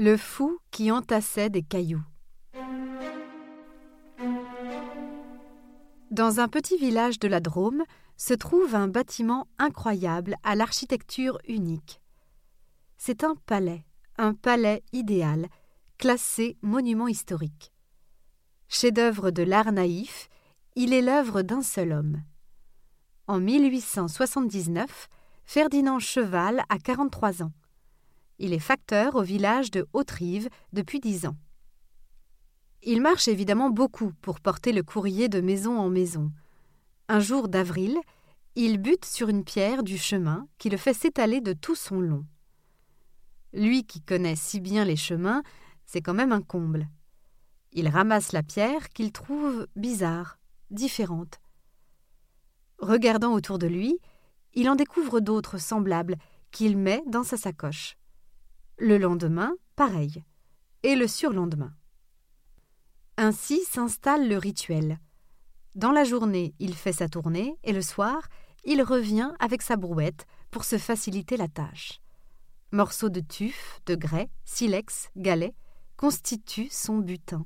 Le fou qui entassait des cailloux. Dans un petit village de la Drôme se trouve un bâtiment incroyable à l'architecture unique. C'est un palais, un palais idéal, classé monument historique. Chef-d'œuvre de l'art naïf, il est l'œuvre d'un seul homme. En 1879, Ferdinand Cheval a 43 ans. Il est facteur au village de Haute-Rive depuis dix ans. Il marche évidemment beaucoup pour porter le courrier de maison en maison. Un jour d'avril, il bute sur une pierre du chemin qui le fait s'étaler de tout son long. Lui qui connaît si bien les chemins, c'est quand même un comble. Il ramasse la pierre qu'il trouve bizarre, différente. Regardant autour de lui, il en découvre d'autres semblables qu'il met dans sa sacoche. Le lendemain, pareil. Et le surlendemain. Ainsi s'installe le rituel. Dans la journée, il fait sa tournée et le soir, il revient avec sa brouette pour se faciliter la tâche. Morceaux de tuf, de grès, silex, galets constituent son butin.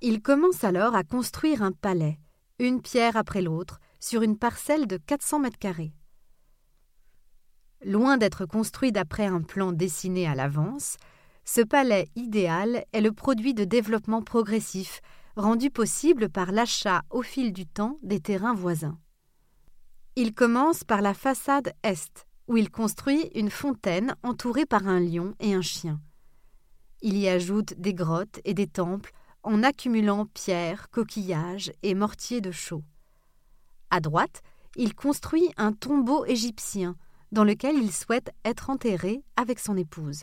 Il commence alors à construire un palais, une pierre après l'autre, sur une parcelle de 400 mètres carrés. Loin d'être construit d'après un plan dessiné à l'avance, ce palais idéal est le produit de développement progressif, rendu possible par l'achat au fil du temps des terrains voisins. Il commence par la façade est, où il construit une fontaine entourée par un lion et un chien. Il y ajoute des grottes et des temples en accumulant pierres, coquillages et mortiers de chaux. À droite, il construit un tombeau égyptien dans lequel il souhaite être enterré avec son épouse.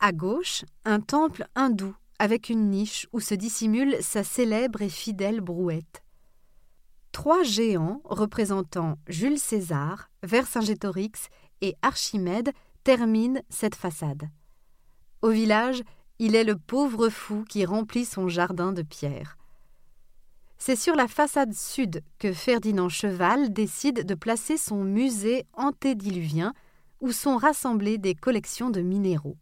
À gauche, un temple hindou avec une niche où se dissimule sa célèbre et fidèle brouette. Trois géants représentant Jules César, Vercingétorix et Archimède terminent cette façade. Au village, il est le pauvre fou qui remplit son jardin de pierre. C'est sur la façade sud que Ferdinand Cheval décide de placer son musée antédiluvien où sont rassemblées des collections de minéraux.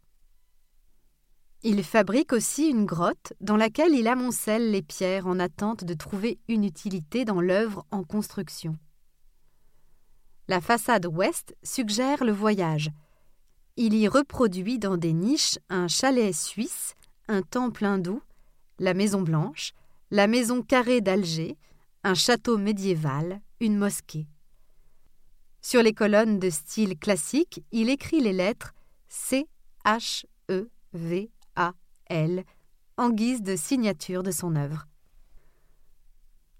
Il fabrique aussi une grotte dans laquelle il amoncelle les pierres en attente de trouver une utilité dans l'œuvre en construction. La façade ouest suggère le voyage. Il y reproduit dans des niches un chalet suisse, un temple hindou, la Maison Blanche, la maison carrée d'Alger, un château médiéval, une mosquée. Sur les colonnes de style classique, il écrit les lettres C H E V A L en guise de signature de son œuvre.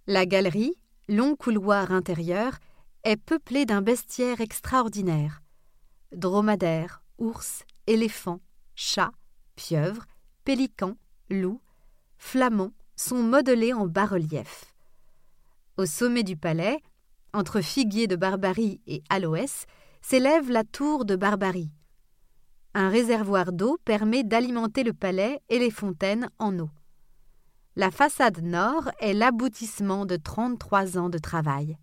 La galerie, long couloir intérieur, est peuplée d'un bestiaire extraordinaire. Dromadaires, ours, éléphants, chats, pieuvres, pélicans, loups, flamands, sont modelés en bas-relief. Au sommet du palais, entre figuier de Barbarie et aloès, s'élève la tour de Barbarie. Un réservoir d'eau permet d'alimenter le palais et les fontaines en eau. La façade nord est l'aboutissement de 33 ans de travail.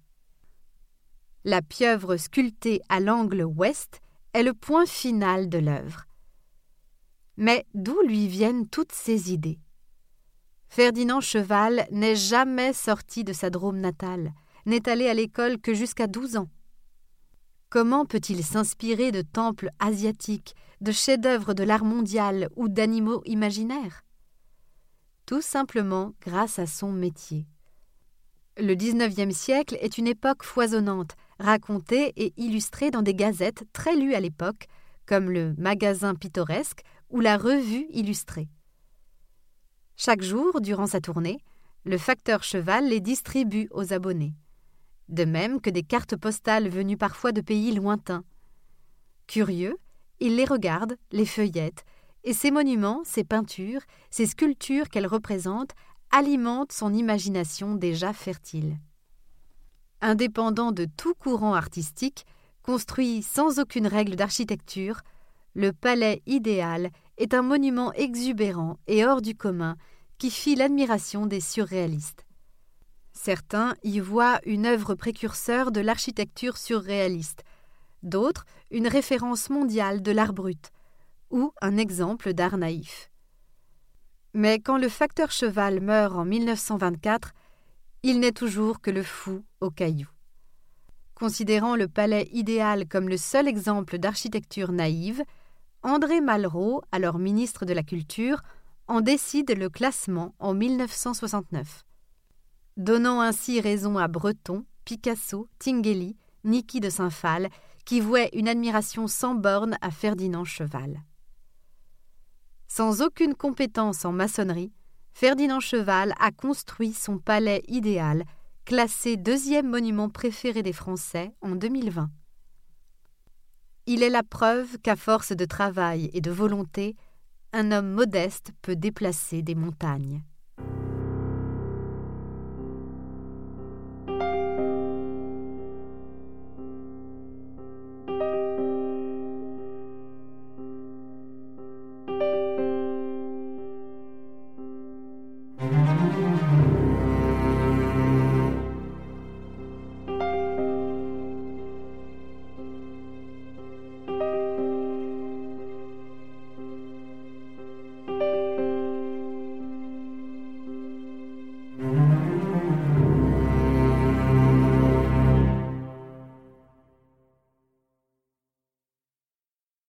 La pieuvre sculptée à l'angle ouest est le point final de l'œuvre. Mais d'où lui viennent toutes ces idées? Ferdinand Cheval n'est jamais sorti de sa Drôme natale, n'est allé à l'école que jusqu'à douze ans. Comment peut-il s'inspirer de temples asiatiques, de chefs-d'œuvre de l'art mondial ou d'animaux imaginaires? Tout simplement grâce à son métier. Le XIXe siècle est une époque foisonnante, racontée et illustrée dans des gazettes très lues à l'époque, comme le Magasin pittoresque ou la Revue illustrée. Chaque jour, durant sa tournée, le facteur cheval les distribue aux abonnés. De même que des cartes postales venues parfois de pays lointains. Curieux, il les regarde, les feuillette, et ces monuments, ces peintures, ces sculptures qu'elles représentent alimentent son imagination déjà fertile. Indépendant de tout courant artistique, construit sans aucune règle d'architecture, le palais idéal est un monument exubérant et hors du commun qui fit l'admiration des surréalistes. Certains y voient une œuvre précurseur de l'architecture surréaliste, d'autres une référence mondiale de l'art brut, ou un exemple d'art naïf. Mais quand le facteur cheval meurt en 1924, il n'est toujours que le fou au caillou. Considérant le palais idéal comme le seul exemple d'architecture naïve, André Malraux, alors ministre de la Culture, en décide le classement en 1969. Donnant ainsi raison à Breton, Picasso, Tinguely, Niki de Saint-Phal, qui vouaient une admiration sans borne à Ferdinand Cheval. Sans aucune compétence en maçonnerie, Ferdinand Cheval a construit son palais idéal, classé deuxième monument préféré des Français en 2020. Il est la preuve qu'à force de travail et de volonté, un homme modeste peut déplacer des montagnes.